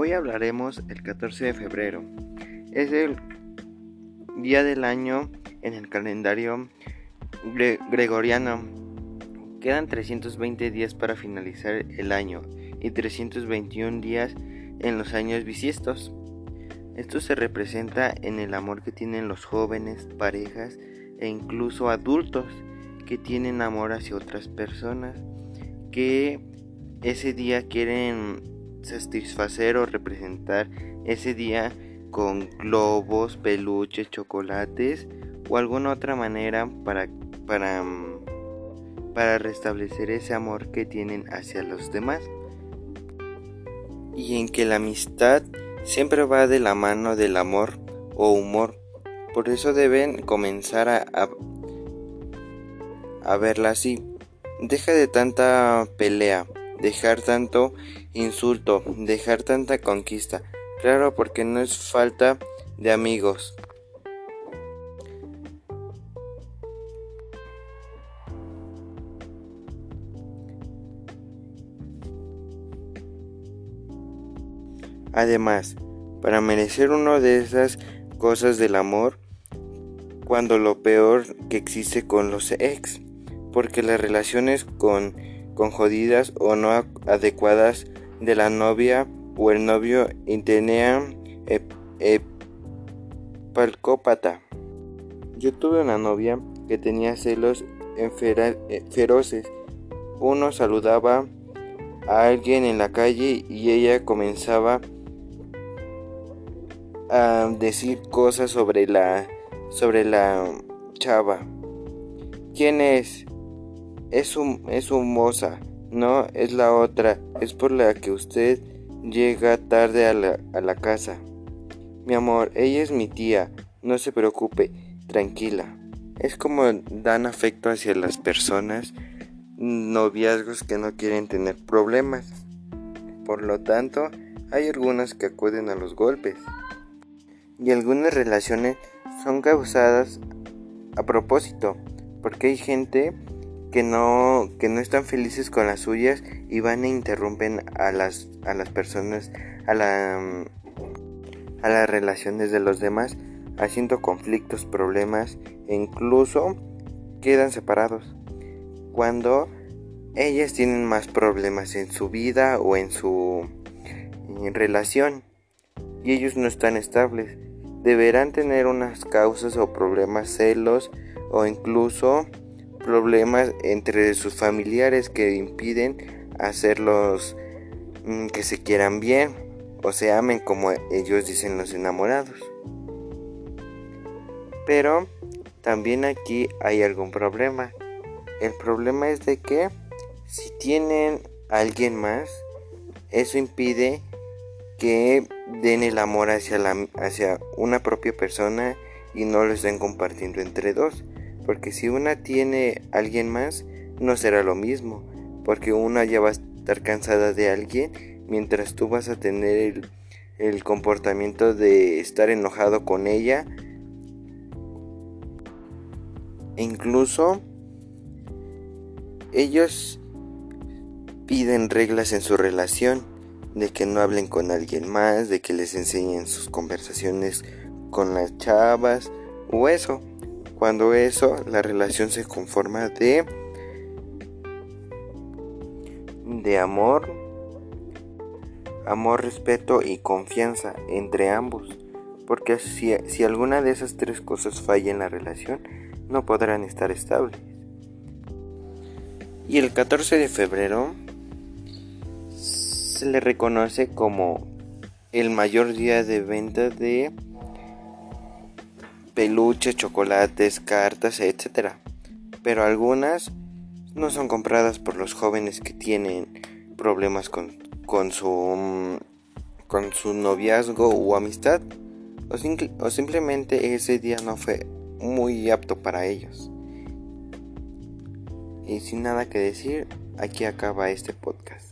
Hoy hablaremos el 14 de febrero. Es el día del año en el calendario gregoriano. Quedan 320 días para finalizar el año y 321 días en los años bisiestos. Esto se representa en el amor que tienen los jóvenes, parejas e incluso adultos que tienen amor hacia otras personas que ese día quieren satisfacer o representar ese día con globos, peluches, chocolates o alguna otra manera para, para, mm, para restablecer ese amor que tienen hacia los demás. Y en que la amistad siempre va de la mano del amor o humor. Por eso deben comenzar a, a, a verla así. Deja de tanta pelea dejar tanto insulto, dejar tanta conquista. Claro, porque no es falta de amigos. Además, para merecer una de esas cosas del amor, cuando lo peor que existe con los ex, porque las relaciones con con jodidas o no adecuadas de la novia o el novio intenea palcópata. Yo tuve una novia que tenía celos eh, feroces. Uno saludaba a alguien en la calle y ella comenzaba a decir cosas sobre la sobre la chava. ¿Quién es? Es un, es un moza, no es la otra, es por la que usted llega tarde a la, a la casa. Mi amor, ella es mi tía, no se preocupe, tranquila. Es como dan afecto hacia las personas, noviazgos que no quieren tener problemas. Por lo tanto, hay algunas que acuden a los golpes. Y algunas relaciones son causadas a propósito, porque hay gente que no, que no están felices con las suyas y van e interrumpen a las, a las personas, a, la, a las relaciones de los demás, haciendo conflictos, problemas e incluso quedan separados. Cuando ellas tienen más problemas en su vida o en su relación y ellos no están estables, deberán tener unas causas o problemas, celos o incluso problemas entre sus familiares que impiden hacerlos mm, que se quieran bien o se amen como ellos dicen los enamorados. Pero también aquí hay algún problema. El problema es de que si tienen a alguien más, eso impide que den el amor hacia, la, hacia una propia persona y no lo estén compartiendo entre dos. Porque si una tiene alguien más, no será lo mismo. Porque una ya va a estar cansada de alguien, mientras tú vas a tener el, comportamiento de estar enojado con ella. E incluso ellos piden reglas en su relación, de que no hablen con alguien más, de que les enseñen sus conversaciones con las chavas o eso. Cuando eso, la relación se conforma de de amor, amor, respeto y confianza entre ambos. Porque si, si alguna de esas tres cosas falla en la relación, no podrán estar estables. Y el 14 de febrero se le reconoce como el mayor día de venta de peluches, chocolates, cartas, etc. Pero algunas no son compradas por los jóvenes que tienen problemas con, con su con su noviazgo o amistad o simplemente ese día no fue muy apto para ellos. Y sin nada que decir, aquí acaba este podcast.